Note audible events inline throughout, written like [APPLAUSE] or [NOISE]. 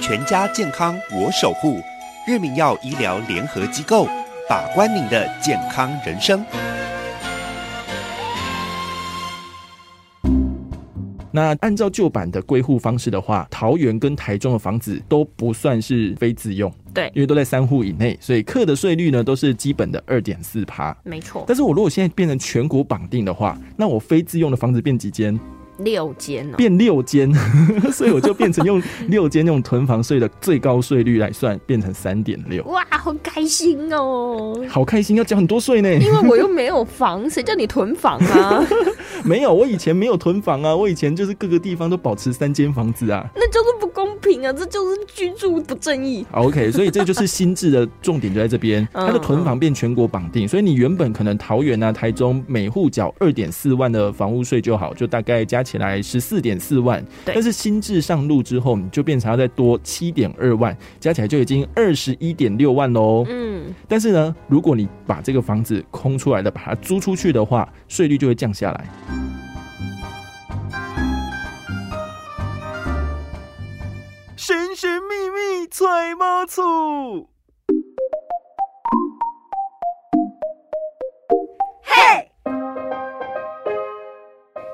全家健康我守护，日明药医疗联合机构，把关您的健康人生。那按照旧版的归户方式的话，桃园跟台中的房子都不算是非自用，对，因为都在三户以内，所以课的税率呢都是基本的二点四趴。没错，但是我如果现在变成全国绑定的话，那我非自用的房子变几间？六间哦，变六间，[LAUGHS] 所以我就变成用 [LAUGHS] 六间用囤房税的最高税率来算，变成三点六。哇，好开心哦！好开心，要交很多税呢。因为我又没有房，谁叫你囤房啊？[LAUGHS] 没有，我以前没有囤房啊，我以前就是各个地方都保持三间房子啊。那就是不公平啊，这就是居住不正义。OK，所以这就是新制的重点就在这边，它的囤房变全国绑定，所以你原本可能桃园啊、台中每户缴二点四万的房屋税就好，就大概加起来十四点四万。但是新制上路之后，你就变成要再多七点二万，加起来就已经二十一点六万喽。嗯，但是呢，如果你把这个房子空出来的，把它租出去的话，税率就会降下来。神神秘秘揣猫醋，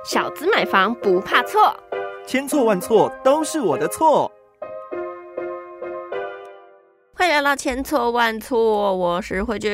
小资买房不怕错，千错万错都是我的错。欢迎来到千错万错，我是慧俊，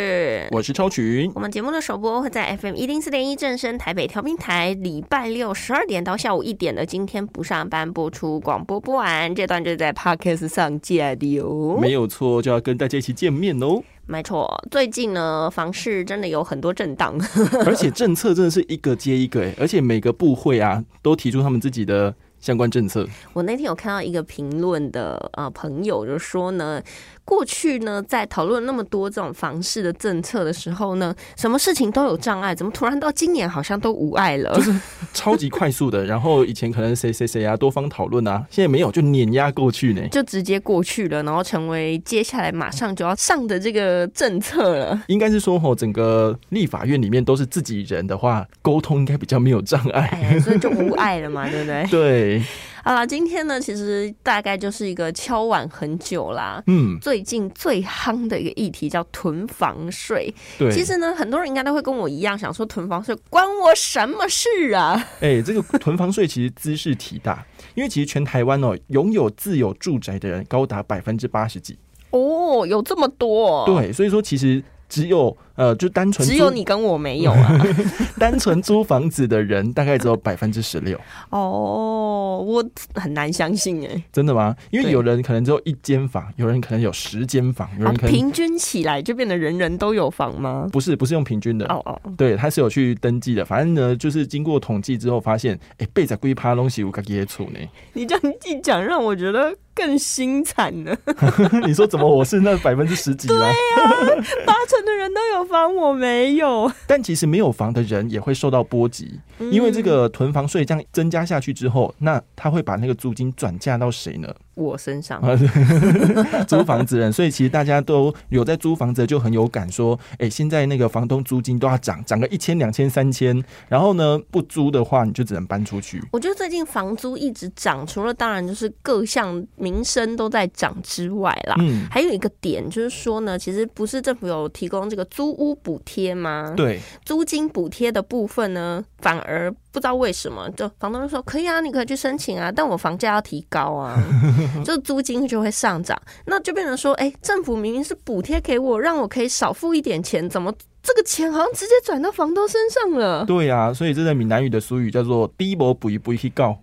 我是超群。我们节目的首播会在 FM 一零四点一正声台北调频台，礼拜六十二点到下午一点的今天不上班播出广播播完，这段就在 Podcast 上架的哦。没有错，就要跟大家一起见面哦。没错，最近呢房市真的有很多震荡，[LAUGHS] 而且政策真的是一个接一个，而且每个部会啊都提出他们自己的。相关政策，我那天有看到一个评论的呃朋友就说呢，过去呢在讨论那么多这种房市的政策的时候呢，什么事情都有障碍，怎么突然到今年好像都无碍了？就是超级快速的，然后以前可能谁谁谁啊多方讨论啊，现在没有就碾压过去呢，就直接过去了，然后成为接下来马上就要上的这个政策了。应该是说吼，整个立法院里面都是自己人的话，沟通应该比较没有障碍，哎所以就无碍了嘛，对不对？[LAUGHS] 对。好了，今天呢，其实大概就是一个敲碗很久啦。嗯，最近最夯的一个议题叫囤房税。对，其实呢，很多人应该都会跟我一样，想说囤房税关我什么事啊？[LAUGHS] 哎，这个囤房税其实姿势体大，因为其实全台湾哦，拥有自有住宅的人高达百分之八十几。哦，有这么多？对，所以说其实只有。呃，就单纯只有你跟我没有啊，[LAUGHS] 单纯租房子的人大概只有百分之十六。哦，我很难相信哎，真的吗？因为有人可能只有一间房，有人可能有十间房，有人可能平均起来就变得人人都有房吗？不是，不是用平均的哦哦，对，他是有去登记的。反正呢，就是经过统计之后发现，哎，被子龟趴东西我该接触呢。你这样一讲，让我觉得更心惨了。[LAUGHS] 你说怎么我是那百分之十几？对呀，八成的人都有。房我没有，[LAUGHS] 但其实没有房的人也会受到波及，因为这个囤房税这样增加下去之后，那他会把那个租金转嫁到谁呢？我身上，[LAUGHS] 租房子人，所以其实大家都有在租房子，就很有感，说，哎，现在那个房东租金都要涨，涨个一千、两千、三千，然后呢，不租的话，你就只能搬出去。我觉得最近房租一直涨，除了当然就是各项民生都在涨之外啦，嗯，还有一个点就是说呢，其实不是政府有提供这个租屋补贴吗？对，租金补贴的部分呢，反而不知道为什么，就房东就说可以啊，你可以去申请啊，但我房价要提高啊。[LAUGHS] 就租金就会上涨，那就变成说，哎，政府明明是补贴给我，让我可以少付一点钱，怎么这个钱好像直接转到房东身上了？对呀，所以这个闽南语的俗语叫做“低薄补一补一告”，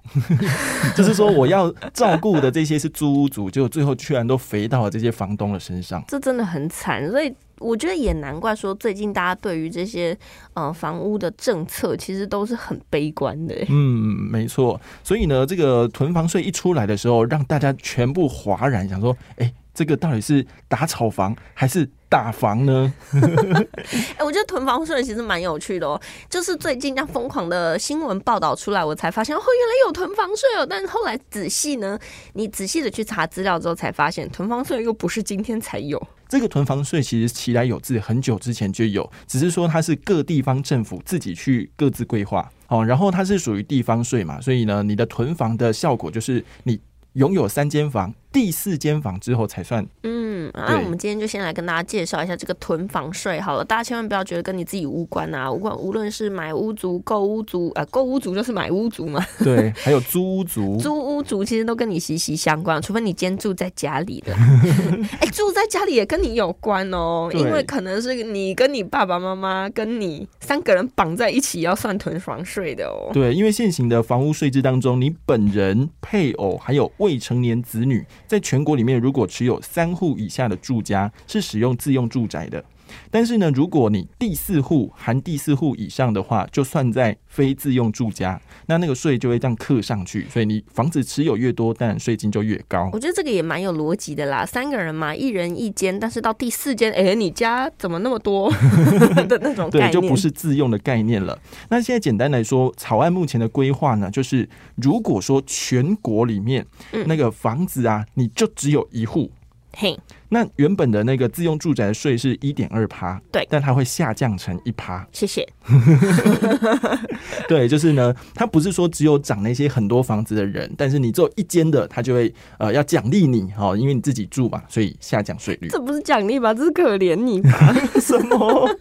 [LAUGHS] 就是说我要照顾的这些是租屋主，结果最后居然都肥到了这些房东的身上，这真的很惨，所以。我觉得也难怪，说最近大家对于这些呃房屋的政策，其实都是很悲观的。嗯，没错。所以呢，这个囤房税一出来的时候，让大家全部哗然，想说，哎，这个到底是打炒房还是打房呢？[LAUGHS] 哎，我觉得囤房税其实蛮有趣的哦。就是最近这样疯狂的新闻报道出来，我才发现，哦，原来有囤房税哦。但是后来仔细呢，你仔细的去查资料之后，才发现囤房税又不是今天才有。这个囤房税其实其来有自，很久之前就有，只是说它是各地方政府自己去各自规划，哦，然后它是属于地方税嘛，所以呢，你的囤房的效果就是你拥有三间房。第四间房之后才算。嗯，那我们今天就先来跟大家介绍一下这个囤房税好了。大家千万不要觉得跟你自己无关啊，无关。无论是买屋族、购屋族，呃，购屋族就是买屋族嘛。[LAUGHS] 对，还有租屋族。[LAUGHS] 租屋族其实都跟你息息相关，除非你今天住在家里的。[LAUGHS] 哎，住在家里也跟你有关哦，因为可能是你跟你爸爸妈妈跟你三个人绑在一起要算囤房税的哦。对，因为现行的房屋税制当中，你本人、配偶还有未成年子女。在全国里面，如果持有三户以下的住家，是使用自用住宅的。但是呢，如果你第四户含第四户以上的话，就算在非自用住家，那那个税就会这样刻上去。所以你房子持有越多，当然税金就越高。我觉得这个也蛮有逻辑的啦。三个人嘛，一人一间，但是到第四间，哎，你家怎么那么多 [LAUGHS] 的那种？对，就不是自用的概念了。那现在简单来说，草案目前的规划呢，就是如果说全国里面那个房子啊，你就只有一户。嘿，那原本的那个自用住宅税是一点二趴，对，但它会下降成一趴。谢谢。[LAUGHS] 对，就是呢，它不是说只有涨那些很多房子的人，但是你只有一间的，它就会呃要奖励你哦，因为你自己住嘛，所以下降税率。这不是奖励吧？这是可怜你吧？[LAUGHS] 什么？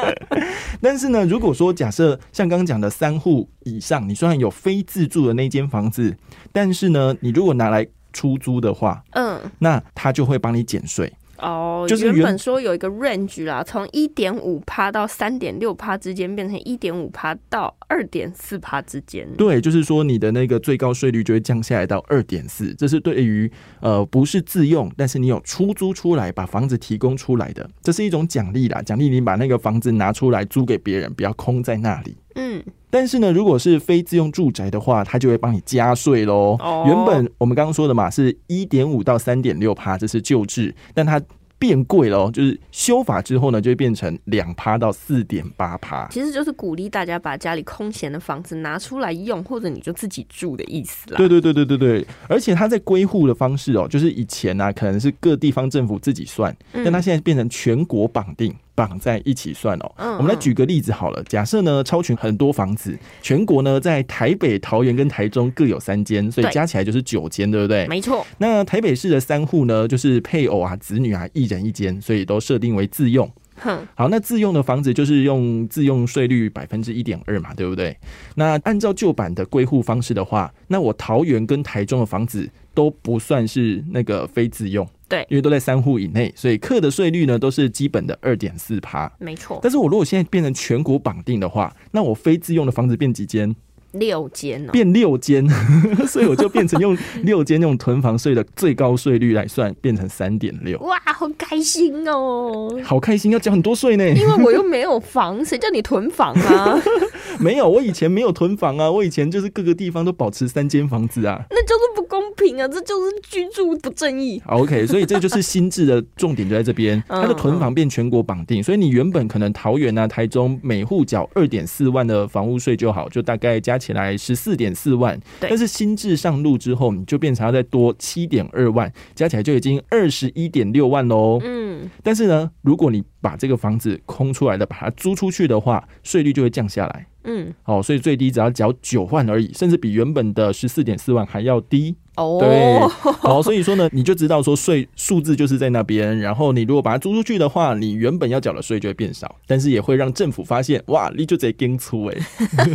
[LAUGHS] 但是呢，如果说假设像刚刚讲的三户以上，你虽然有非自住的那间房子，但是呢，你如果拿来。出租的话，嗯，那他就会帮你减税哦。就是原本说有一个 range 啦，从一点五趴到三点六趴之间，变成一点五趴到二点四趴之间。对，就是说你的那个最高税率就会降下来到二点四。这是对于呃不是自用，但是你有出租出来把房子提供出来的，这是一种奖励啦。奖励你把那个房子拿出来租给别人，不要空在那里。嗯。但是呢，如果是非自用住宅的话，它就会帮你加税喽。原本我们刚刚说的嘛，是一点五到三点六趴，这是旧制，但它。变贵了哦，就是修法之后呢，就会变成两趴到四点八趴。其实就是鼓励大家把家里空闲的房子拿出来用，或者你就自己住的意思啦。对对对对对对，而且它在归户的方式哦，就是以前呢可能是各地方政府自己算，但它现在变成全国绑定。绑在一起算哦。我们来举个例子好了。假设呢，超群很多房子，全国呢在台北、桃园跟台中各有三间，所以加起来就是九间，对不对？没错。那台北市的三户呢，就是配偶啊、子女啊，一人一间，所以都设定为自用。哼，好，那自用的房子就是用自用税率百分之一点二嘛，对不对？那按照旧版的归户方式的话，那我桃园跟台中的房子都不算是那个非自用。对，因为都在三户以内，所以课的税率呢都是基本的二点四趴，没错。但是我如果现在变成全国绑定的话，那我非自用的房子变几间？六间哦，变六间，[LAUGHS] 所以我就变成用 [LAUGHS] 六间用囤房税的最高税率来算，变成三点六。哇，好开心哦！好开心，要交很多税呢。因为我又没有房，谁叫你囤房啊？[LAUGHS] 没有，我以前没有囤房啊，我以前就是各个地方都保持三间房子啊。那就是不公平啊，这就是居住不正义。OK，所以这就是新制的重点就在这边，它的囤房变全国绑定，所以你原本可能桃园啊、台中每户缴二点四万的房屋税就好，就大概加起来十四点四万。但是新制上路之后，你就变成要再多七点二万，加起来就已经二十一点六万喽。嗯，但是呢，如果你把这个房子空出来的，把它租出去的话，税率就会降下来。嗯，好，所以最低只要缴九万而已，甚至比原本的十四点四万还要低。哦，对，好，所以说呢，你就知道说税数字就是在那边。然后你如果把它租出去的话，你原本要缴的税就会变少，但是也会让政府发现，哇，你就在跟粗哎。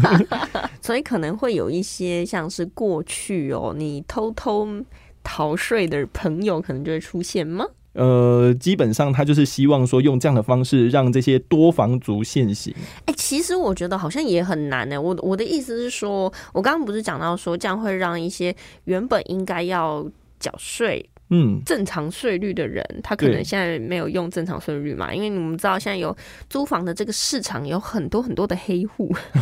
[LAUGHS] 所以可能会有一些像是过去哦，你偷偷逃税的朋友，可能就会出现吗？呃，基本上他就是希望说用这样的方式让这些多房族现行。哎，其实我觉得好像也很难呢。我我的意思是说，我刚刚不是讲到说这样会让一些原本应该要缴税、嗯，正常税率的人，他可能现在没有用正常税率嘛？因为你们知道现在有租房的这个市场有很多很多的黑户，[LAUGHS]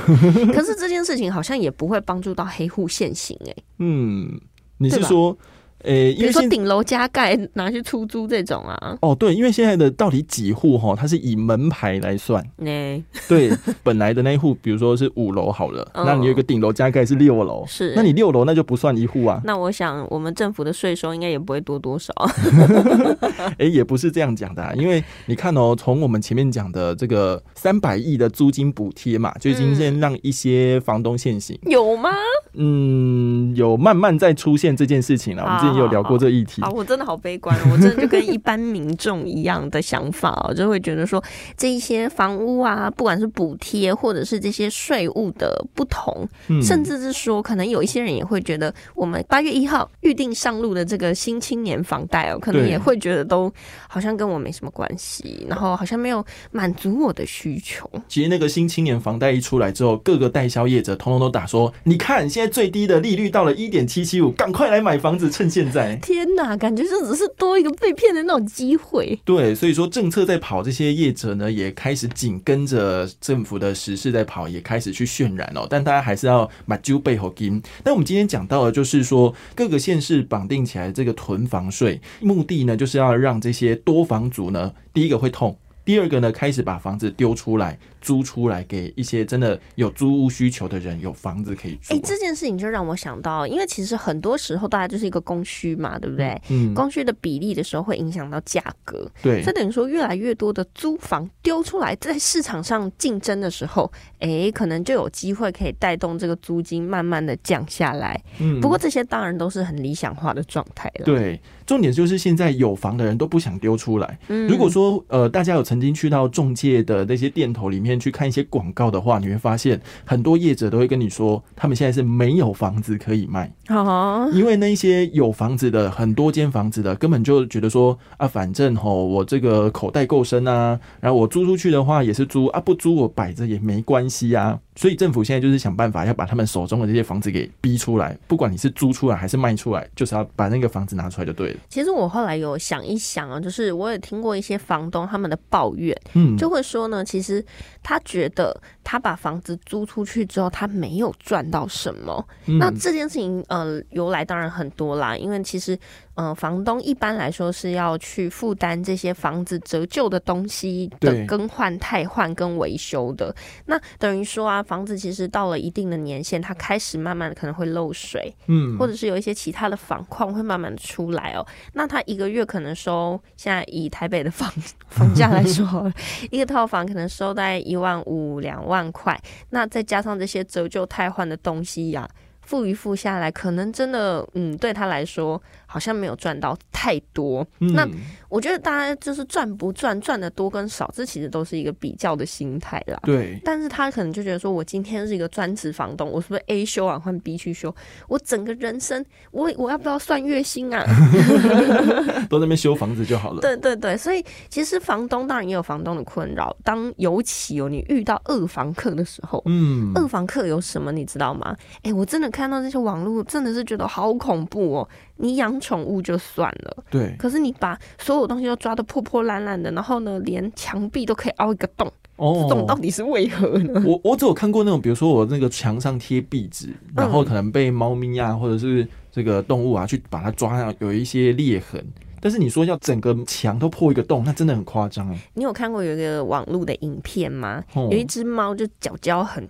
可是这件事情好像也不会帮助到黑户现行。哎，嗯，你是说？诶，比如说顶楼加盖拿去出租这种啊。哦，对，因为现在的到底几户哈，它是以门牌来算。哎，对，本来的那一户，比如说是五楼好了，[LAUGHS] 那你有一个顶楼加盖是六楼，是，那你六楼那就不算一户啊。那我想我们政府的税收应该也不会多多少。[LAUGHS] 哎，也不是这样讲的，啊因为你看哦，从我们前面讲的这个三百亿的租金补贴嘛，就已经先让一些房东现行。有吗？嗯，有慢慢在出现这件事情了。我们之前也有聊过这议题。啊，我真的好悲观，我真的就跟一般民众一样的想法哦，[LAUGHS] 就会觉得说这一些房屋啊，不管是补贴或者是这些税务的不同，甚至是说，可能有一些人也会觉得，我们八月一号预定上路的这个新青年房贷哦，可能也会觉得都好像跟我没什么关系，然后好像没有满足我的需求。其实那个新青年房贷一出来之后，各个代销业者通通都打说，你看现在最低的利率到了一点七七五，赶快来买房子，趁现在。天哪，感觉这只是多一个被骗的那种机会。对，所以说政策在跑，这些业者呢也开始紧跟着政府的时事在跑，也开始去渲染哦。但大家还是要把揪背后金。那我们今天讲到的，就是说各个县市绑定起来这个囤房税，目的呢就是要让这些多房族呢，第一个会痛，第二个呢开始把房子丢出来。租出来给一些真的有租屋需求的人，有房子可以住。哎，这件事情就让我想到，因为其实很多时候大家就是一个供需嘛，对不对？嗯，供需的比例的时候会影响到价格。对，这等于说越来越多的租房丢出来，在市场上竞争的时候，哎，可能就有机会可以带动这个租金慢慢的降下来。嗯，不过这些当然都是很理想化的状态了。对，重点就是现在有房的人都不想丢出来。嗯，如果说呃，大家有曾经去到中介的那些店头里面。去看一些广告的话，你会发现很多业者都会跟你说，他们现在是没有房子可以卖。因为那些有房子的很多间房子的，根本就觉得说啊，反正吼我这个口袋够深啊，然后我租出去的话也是租啊，不租我摆着也没关系啊。所以政府现在就是想办法要把他们手中的这些房子给逼出来，不管你是租出来还是卖出来，就是要把那个房子拿出来就对了。其实我后来有想一想啊，就是我也听过一些房东他们的抱怨，嗯，就会说呢，其实他觉得他把房子租出去之后，他没有赚到什么。那这件事情呃由来当然很多啦，因为其实。嗯，房东一般来说是要去负担这些房子折旧的东西的更换、汰换跟维修的。那等于说啊，房子其实到了一定的年限，它开始慢慢的可能会漏水，嗯，或者是有一些其他的房况会慢慢的出来哦。那他一个月可能收，现在以台北的房房价来说，[LAUGHS] 一个套房可能收大概一万五、两万块，那再加上这些折旧、汰换的东西呀。付一付下来，可能真的，嗯，对他来说好像没有赚到太多。那我觉得大家就是赚不赚，赚的多跟少，这其实都是一个比较的心态啦。对。但是他可能就觉得说，我今天是一个专职房东，我是不是 A 修完换 B 去修？我整个人生，我我要不要算月薪啊？[LAUGHS] 都在那边修房子就好了。对对对，所以其实房东当然也有房东的困扰。当尤其哦，你遇到二房客的时候，嗯，二房客有什么你知道吗？哎，我真的。看到这些网络，真的是觉得好恐怖哦！你养宠物就算了，对，可是你把所有东西都抓得破破烂烂的，然后呢，连墙壁都可以凹一个洞，哦，这种到底是为何呢？我我只有看过那种，比如说我那个墙上贴壁纸，然后可能被猫咪啊，或者是这个动物啊去把它抓上，有一些裂痕。但是你说要整个墙都破一个洞，那真的很夸张哎！你有看过有一个网络的影片吗？有一只猫就脚脚很。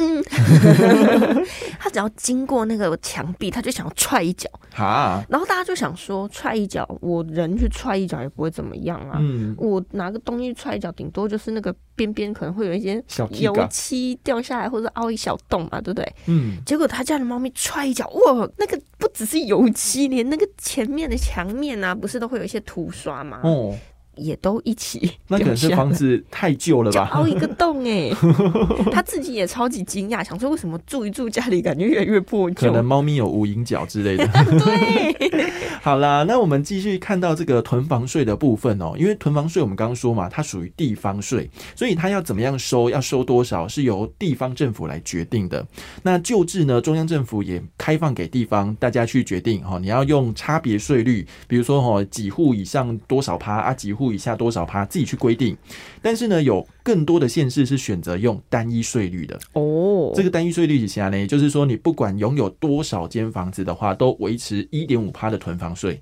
嗯，[LAUGHS] 他只要经过那个墙壁，他就想要踹一脚啊。然后大家就想说，踹一脚，我人去踹一脚也不会怎么样啊。嗯，我拿个东西踹一脚，顶多就是那个边边可能会有一些油漆掉下来，或者凹一小洞嘛，对不对？嗯。结果他家的猫咪踹一脚，哇，那个不只是油漆，连那个前面的墙面啊，不是都会有一些涂刷吗？哦。也都一起，[LAUGHS] 那可能是房子太旧了吧？凹一个洞哎，[LAUGHS] 他自己也超级惊讶，想说为什么住一住家里感觉越来越破旧？可能猫咪有无影脚之类的。[LAUGHS] 对，好啦，那我们继续看到这个囤房税的部分哦，因为囤房税我们刚刚说嘛，它属于地方税，所以它要怎么样收，要收多少是由地方政府来决定的。那旧制呢，中央政府也开放给地方大家去决定哈，你要用差别税率，比如说哦几户以上多少趴啊几户。以下多少趴自己去规定，但是呢，有。更多的县市是选择用单一税率的。哦，这个单一税率下呢，也就是说，你不管拥有多少间房子的话，都维持一点五趴的囤房税。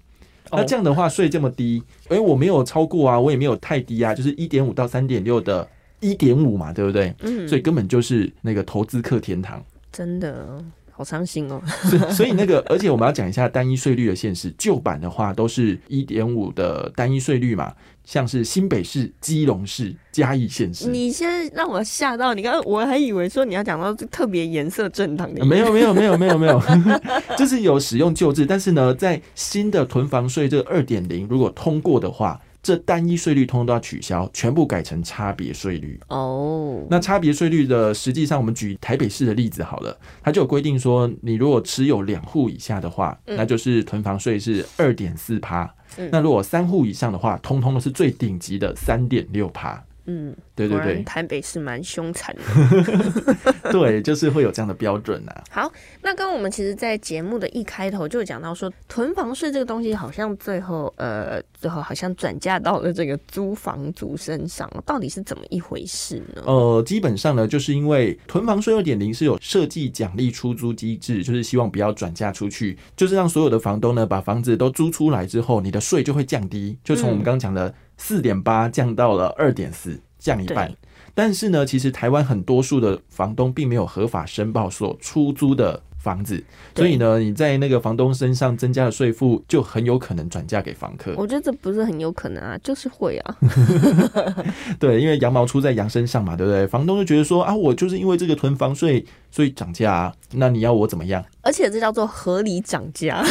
那这样的话，税这么低，哎，我没有超过啊，我也没有太低啊，就是一点五到三点六的一点五嘛，对不对？嗯，所以根本就是那个投资客天堂，真的。好伤心哦，所以那个，而且我们要讲一下单一税率的现实。旧版的话都是一点五的单一税率嘛，像是新北市、基隆市、嘉义县市。你现在让我吓到，你刚刚我还以为说你要讲到特别颜色正当的，没有没有没有没有没有，[LAUGHS] 就是有使用旧制，但是呢，在新的囤房税这二点零如果通过的话。这单一税率通通都要取消，全部改成差别税率。哦，那差别税率的实际上，我们举台北市的例子好了，它就有规定说，你如果持有两户以下的话，那就是囤房税是二点四趴。那如果三户以上的话，通通都是最顶级的三点六趴。嗯，对对对，台北是蛮凶残的，[LAUGHS] 对，就是会有这样的标准呐。[LAUGHS] 好，那刚刚我们其实，在节目的一开头就讲到说，囤房税这个东西，好像最后呃，最后好像转嫁到了这个租房族身上，到底是怎么一回事呢？呃，基本上呢，就是因为囤房税二点零是有设计奖励出租机制，就是希望不要转嫁出去，就是让所有的房东呢，把房子都租出来之后，你的税就会降低，就从我们刚刚讲的。四点八降到了二点四，降一半。但是呢，其实台湾很多数的房东并没有合法申报所出租的房子，所以呢，你在那个房东身上增加的税负，就很有可能转嫁给房客。我觉得这不是很有可能啊，就是会啊。[LAUGHS] 对，因为羊毛出在羊身上嘛，对不对？房东就觉得说啊，我就是因为这个囤房税，所以涨价，那你要我怎么样？而且这叫做合理涨价。[LAUGHS]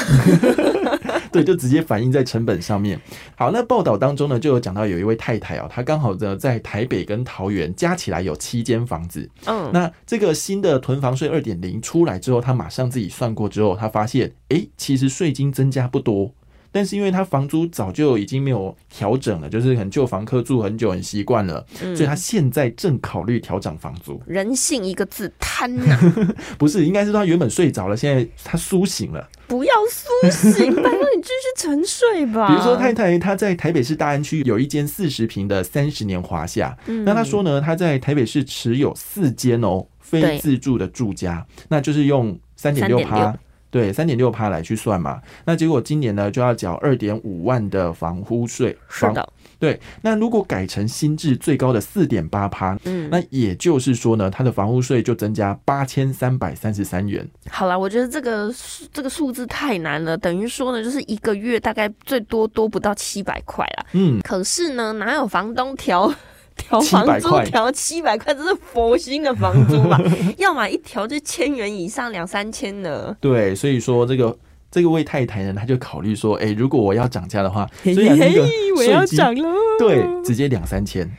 [LAUGHS] [LAUGHS] 对，就直接反映在成本上面。好，那报道当中呢，就有讲到有一位太太哦，她刚好呢在台北跟桃园加起来有七间房子。嗯，那这个新的囤房税二点零出来之后，她马上自己算过之后，她发现，哎，其实税金增加不多。但是因为他房租早就已经没有调整了，就是很旧房客住很久很习惯了，所以他现在正考虑调整房租。人性一个字贪呐，[LAUGHS] 不是，应该是他原本睡着了，现在他苏醒了。不要苏醒，拜托你继续沉睡吧。比如说太太，她在台北市大安区有一间四十平的三十年华夏，那他说呢，他在台北市持有四间哦非自住的住家，那就是用三点六趴。对，三点六趴来去算嘛，那结果今年呢就要缴二点五万的房屋税。是的，对。那如果改成新制最高的四点八趴，嗯，那也就是说呢，它的房屋税就增加八千三百三十三元。好了，我觉得这个这个数字太难了，等于说呢，就是一个月大概最多多不到七百块啦。嗯，可是呢，哪有房东调？调房租调七百块，这是佛心的房租吧？[LAUGHS] 要么一调就千元以上，两三千的。对，所以说这个这个位太太呢，他就考虑说，哎，如果我要涨价的话，虽然那个我要涨了，对，直接两三千。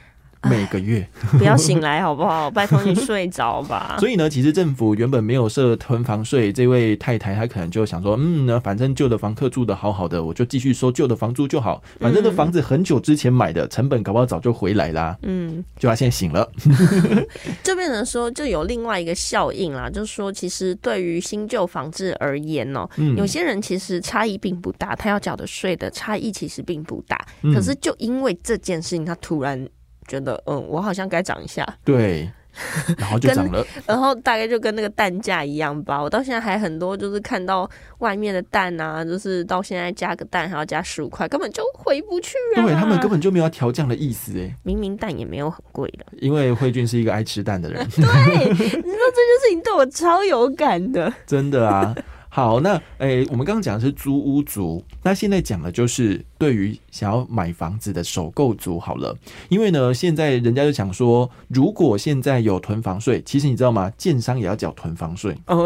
[LAUGHS] 每个月 [LAUGHS] 不要醒来好不好？拜托你睡着吧。[LAUGHS] 所以呢，其实政府原本没有设囤房税，这位太太她可能就想说，嗯呢，反正旧的房客住的好好的，我就继续收旧的房租就好。反正这房子很久之前买的，成本搞不好早就回来啦。嗯，就她现在醒了，就变成说，就有另外一个效应啦，就是说，其实对于新旧房子而言哦，有些人其实差异并不大，他要缴的税的差异其实并不大，可是就因为这件事情，他突然。觉得嗯，我好像该涨一下，对，然后就涨了，然后大概就跟那个蛋价一样吧。我到现在还很多，就是看到外面的蛋啊，就是到现在加个蛋还要加十五块，根本就回不去啊。对他们根本就没有调降的意思哎，明明蛋也没有很贵的。因为慧君是一个爱吃蛋的人，对，你知道这件事情对我超有感的，[LAUGHS] 真的啊。好，那诶，我们刚刚讲的是租屋族，那现在讲的就是对于想要买房子的首购族。好了，因为呢，现在人家就想说，如果现在有囤房税，其实你知道吗？建商也要缴囤房税。哎，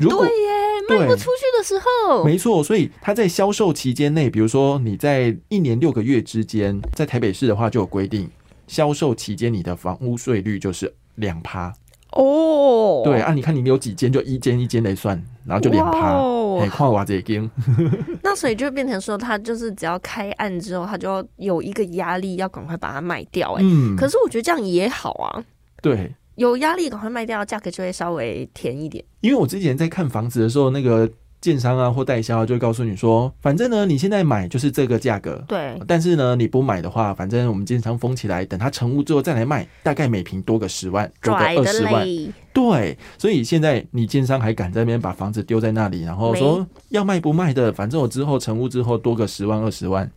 对耶，卖不出去的时候，没错。所以他在销售期间内，比如说你在一年六个月之间，在台北市的话就有规定，销售期间你的房屋税率就是两趴。哦，对啊，你看你有几间，就一间一间来算，然后就两趴，哎，跨瓦这间。[LAUGHS] 那所以就变成说，他就是只要开案之后，他就要有一个压力，要赶快把它卖掉。哎，嗯，可是我觉得这样也好啊。对，有压力赶快卖掉，价格就会稍微甜一点。因为我之前在看房子的时候，那个。建商啊或代销啊就会告诉你说，反正呢你现在买就是这个价格，对，但是呢你不买的话，反正我们建商封起来，等它成屋之后再来卖，大概每平多个十万，多个二十万。对，所以现在你建商还敢在那边把房子丢在那里，然后说要卖不卖的，反正我之后成屋之后多个十万二十万。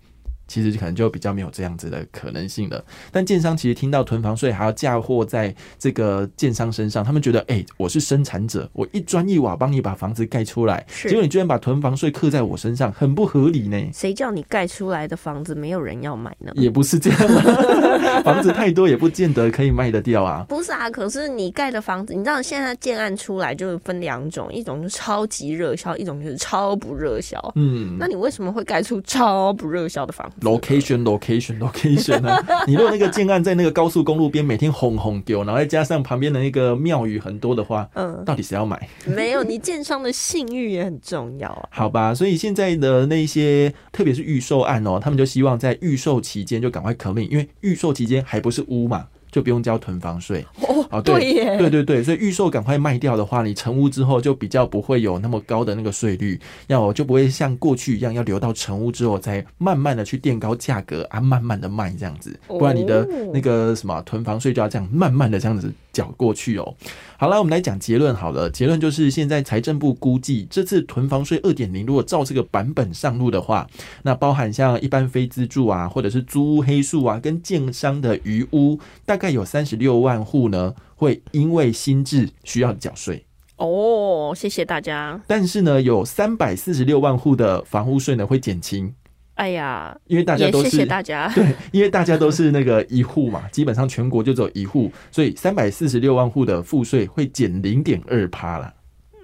其实可能就比较没有这样子的可能性了。但建商其实听到囤房税还要嫁祸在这个建商身上，他们觉得，哎、我是生产者，我一砖一瓦帮你把房子盖出来，结果你居然把囤房税刻在我身上，很不合理呢。谁叫你盖出来的房子没有人要买呢？也不是这样啊，[LAUGHS] 房子太多也不见得可以卖得掉啊。不是啊，可是你盖的房子，你知道现在建案出来就是分两种，一种就是超级热销，一种就是超不热销。嗯那你为什么会盖出超不热销的房？，location location location 啊！[LAUGHS] 你如果那个建案在那个高速公路边，每天轰轰丢，然后再加上旁边的那个庙宇很多的话，嗯，到底谁要买？没有，你建商的信誉也很重要啊。[LAUGHS] 好吧，所以现在的那些，特别是预售案哦，他们就希望在预售期间就赶快可命，因为预售期间还不是屋嘛，就不用交囤房税。哦，对对耶。对对对，所以预售赶快卖掉的话，你成屋之后就比较不会有那么高的那个税率，要就不会像过去一样要留到成屋之后再慢慢的去垫高价格啊，慢慢的卖这样子，不然你的哦。那个什么囤房税就要这样慢慢的这样子缴过去哦。好了，我们来讲结论好了。结论就是，现在财政部估计，这次囤房税二点零，如果照这个版本上路的话，那包含像一般非资助啊，或者是租屋黑数啊，跟建商的余屋，大概有三十六万户呢，会因为新制需要缴税。哦，谢谢大家。但是呢，有三百四十六万户的房屋税呢会减轻，哎呀，因为大家都是谢谢大家。[LAUGHS] 对，因为大家都是那个一户嘛，基本上全国就只有一户，所以三百四十六万户的赋税会减零点二趴啦。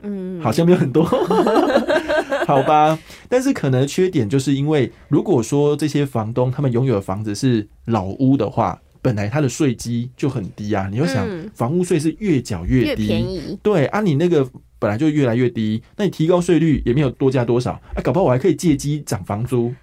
嗯，好像没有很多，[LAUGHS] 好吧。但是可能缺点就是因为，如果说这些房东他们拥有的房子是老屋的话，本来他的税基就很低啊。你又想嗯，房屋税是越缴越越低，便宜。对啊，你那个本来就越来越低，那你提高税率也没有多加多少，啊，搞不好我还可以借机涨房租。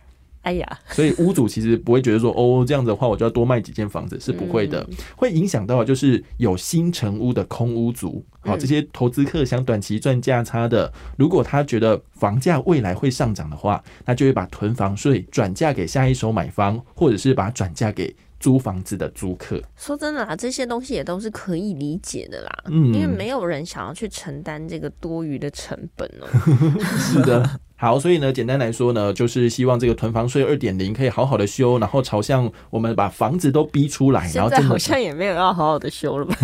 哎呀，所以屋主其实不会觉得说，哦，这样子的话我就要多卖几间房子，是不会的。嗯会影响到就是有新成屋的空屋族，好、嗯这些投资客想短期赚价差的，如果他觉得房价未来会上涨的话，那就会把囤房税转嫁给下一手买方，或者是把它转嫁给租房子的租客。说真的啦，这些东西也都是可以理解的啦，嗯因为没有人想要去承担这个多余的成本哦、[LAUGHS] 是的。好，所以呢，简单来说呢，就是希望这个囤房税二点零可以好好的修，然后朝向我们把房子都逼出来，然后真的像也没有要好好的修了吧？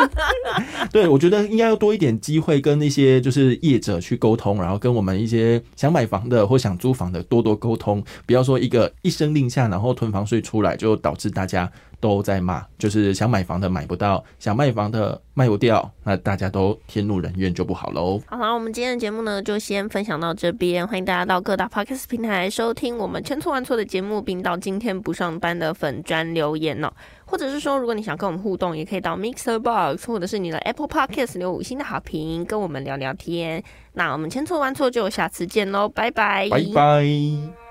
[LAUGHS] 对，我觉得应该要多一点机会跟那些就是业者去沟通，然后跟我们一些想买房的或想租房的多多沟通，不要说一个一声令下，然后囤房税出来，就导致大家都在骂，就是想买房的买不到，想卖房的卖不掉，那大家都天怒人怨就不好喽。好了，我们今天的节目呢，就先分享到这边。欢迎大家到各大 podcast 平台收听我们千错万错的节目，并到今天不上班的粉砖留言哦。或者是说，如果你想跟我们互动，也可以到 Mixer Box 或者是你的 Apple Podcast 留五星的好评，跟我们聊聊天。那我们千错万错就下次见喽，拜拜，拜拜。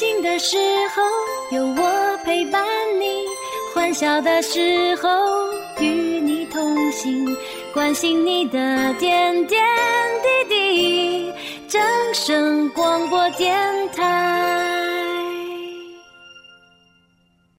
心的时候有我陪伴你，欢笑的时候与你同行，关心你的点点滴滴。掌声广播电台。